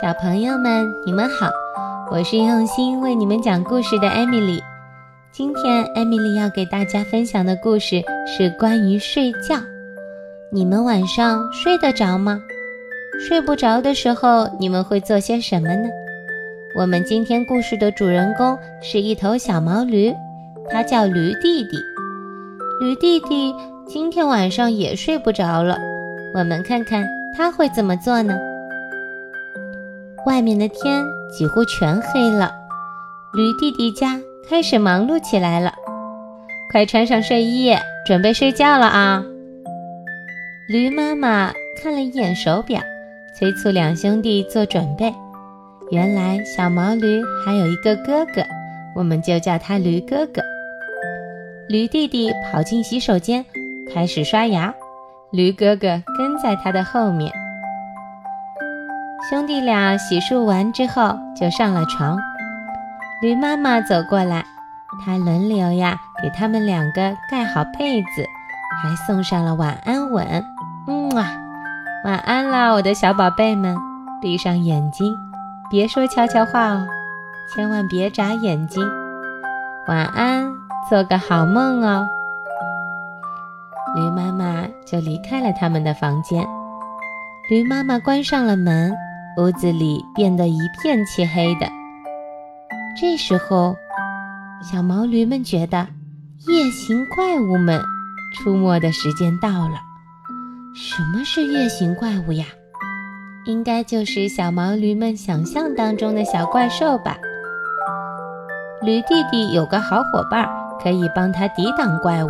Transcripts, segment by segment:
小朋友们，你们好，我是用心为你们讲故事的艾米丽。今天，艾米丽要给大家分享的故事是关于睡觉。你们晚上睡得着吗？睡不着的时候，你们会做些什么呢？我们今天故事的主人公是一头小毛驴，它叫驴弟弟。驴弟弟今天晚上也睡不着了，我们看看他会怎么做呢？外面的天几乎全黑了，驴弟弟家开始忙碌起来了。快穿上睡衣，准备睡觉了啊！驴妈妈看了一眼手表，催促两兄弟做准备。原来小毛驴还有一个哥哥，我们就叫他驴哥哥。驴弟弟跑进洗手间，开始刷牙，驴哥哥跟在他的后面。兄弟俩洗漱完之后就上了床。驴妈妈走过来，她轮流呀给他们两个盖好被子，还送上了晚安吻。嗯啊，晚安啦，我的小宝贝们，闭上眼睛，别说悄悄话哦，千万别眨眼睛。晚安，做个好梦哦。驴妈妈就离开了他们的房间。驴妈妈关上了门。屋子里变得一片漆黑的。这时候，小毛驴们觉得夜行怪物们出没的时间到了。什么是夜行怪物呀？应该就是小毛驴们想象当中的小怪兽吧。驴弟弟有个好伙伴，可以帮他抵挡怪物。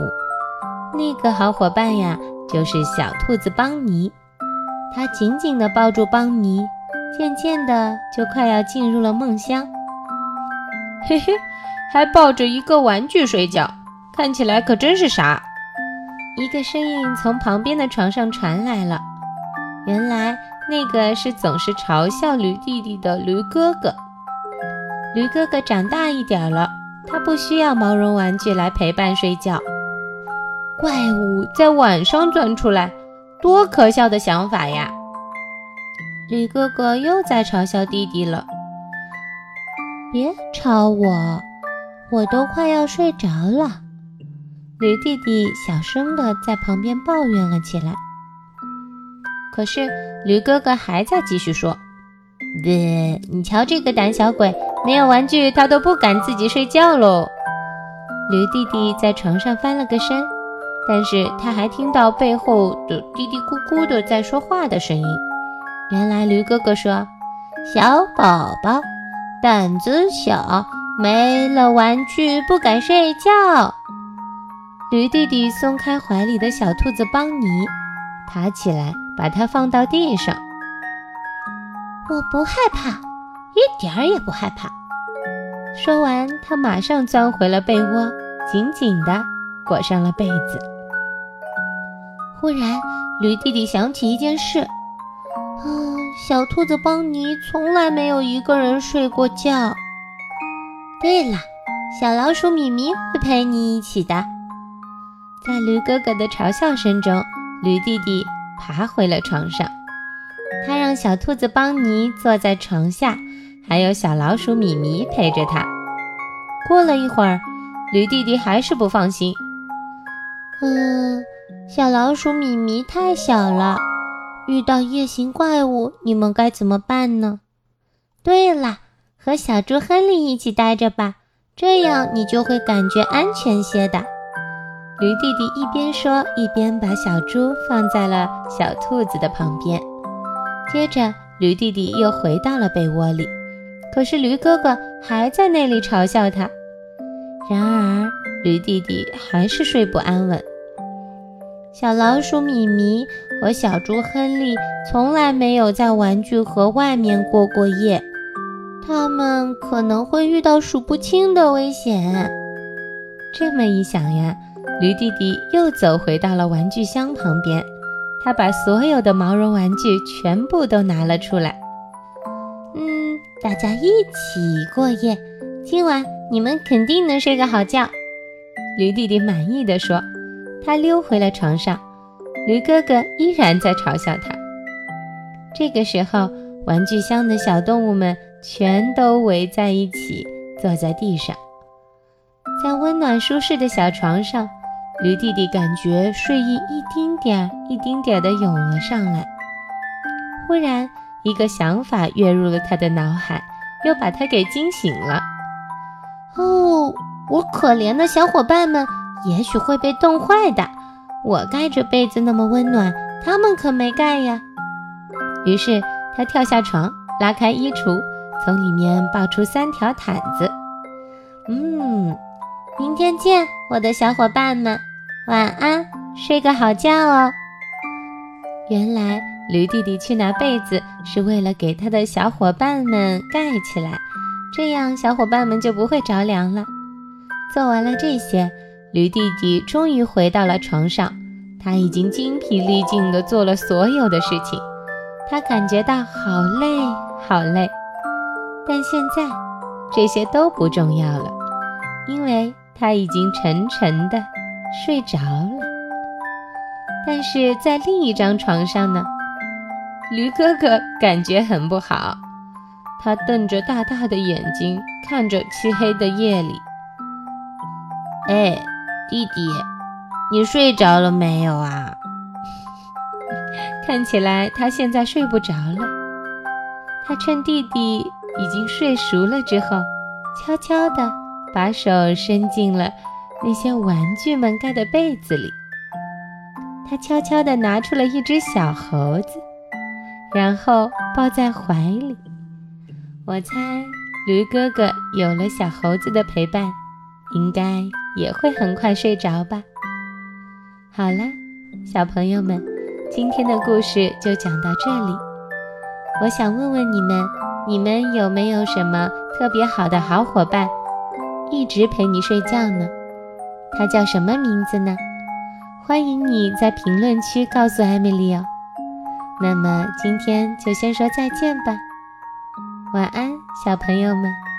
那个好伙伴呀，就是小兔子邦尼。他紧紧地抱住邦尼。渐渐的，就快要进入了梦乡。嘿嘿，还抱着一个玩具睡觉，看起来可真是傻。一个声音从旁边的床上传来了，原来那个是总是嘲笑驴弟弟的驴哥哥。驴哥哥长大一点了，他不需要毛绒玩具来陪伴睡觉。怪物在晚上钻出来，多可笑的想法呀！驴哥哥又在嘲笑弟弟了。别吵我，我都快要睡着了。驴弟弟小声的在旁边抱怨了起来。可是驴哥哥还在继续说：“别，你瞧这个胆小鬼，没有玩具他都不敢自己睡觉喽。”驴弟弟在床上翻了个身，但是他还听到背后的嘀嘀咕咕的在说话的声音。原来驴哥哥说：“小宝宝胆子小，没了玩具不敢睡觉。”驴弟弟松开怀里的小兔子邦尼，爬起来把它放到地上。我不害怕，一点儿也不害怕。说完，他马上钻回了被窝，紧紧地裹上了被子。忽然，驴弟弟想起一件事。小兔子邦尼从来没有一个人睡过觉。对了，小老鼠米米会陪你一起的。在驴哥哥的嘲笑声中，驴弟弟爬回了床上。他让小兔子邦尼坐在床下，还有小老鼠米米陪着他。过了一会儿，驴弟弟还是不放心。嗯，小老鼠米米太小了。遇到夜行怪物，你们该怎么办呢？对了，和小猪亨利一起待着吧，这样你就会感觉安全些的。驴弟弟一边说，一边把小猪放在了小兔子的旁边。接着，驴弟弟又回到了被窝里，可是驴哥哥还在那里嘲笑他。然而，驴弟弟还是睡不安稳。小老鼠米米和小猪亨利从来没有在玩具盒外面过过夜，他们可能会遇到数不清的危险。这么一想呀，驴弟弟又走回到了玩具箱旁边，他把所有的毛绒玩具全部都拿了出来。嗯，大家一起过夜，今晚你们肯定能睡个好觉。驴弟弟满意的说。他溜回了床上，驴哥哥依然在嘲笑他。这个时候，玩具箱的小动物们全都围在一起，坐在地上，在温暖舒适的小床上，驴弟弟感觉睡意一丁点儿一丁点儿的涌了上来。忽然，一个想法跃入了他的脑海，又把他给惊醒了。哦，我可怜的小伙伴们也许会被冻坏的。我盖着被子那么温暖，他们可没盖呀。于是他跳下床，拉开衣橱，从里面抱出三条毯子。嗯，明天见，我的小伙伴们，晚安，睡个好觉哦。原来驴弟弟去拿被子是为了给他的小伙伴们盖起来，这样小伙伴们就不会着凉了。做完了这些。驴弟弟终于回到了床上，他已经精疲力尽地做了所有的事情，他感觉到好累好累。但现在这些都不重要了，因为他已经沉沉地睡着了。但是在另一张床上呢，驴哥哥感觉很不好，他瞪着大大的眼睛看着漆黑的夜里，哎。弟弟，你睡着了没有啊？看起来他现在睡不着了。他趁弟弟已经睡熟了之后，悄悄地把手伸进了那些玩具们盖的被子里。他悄悄地拿出了一只小猴子，然后抱在怀里。我猜，驴哥哥有了小猴子的陪伴。应该也会很快睡着吧。好了，小朋友们，今天的故事就讲到这里。我想问问你们，你们有没有什么特别好的好伙伴，一直陪你睡觉呢？他叫什么名字呢？欢迎你在评论区告诉艾米丽哦。那么今天就先说再见吧，晚安，小朋友们。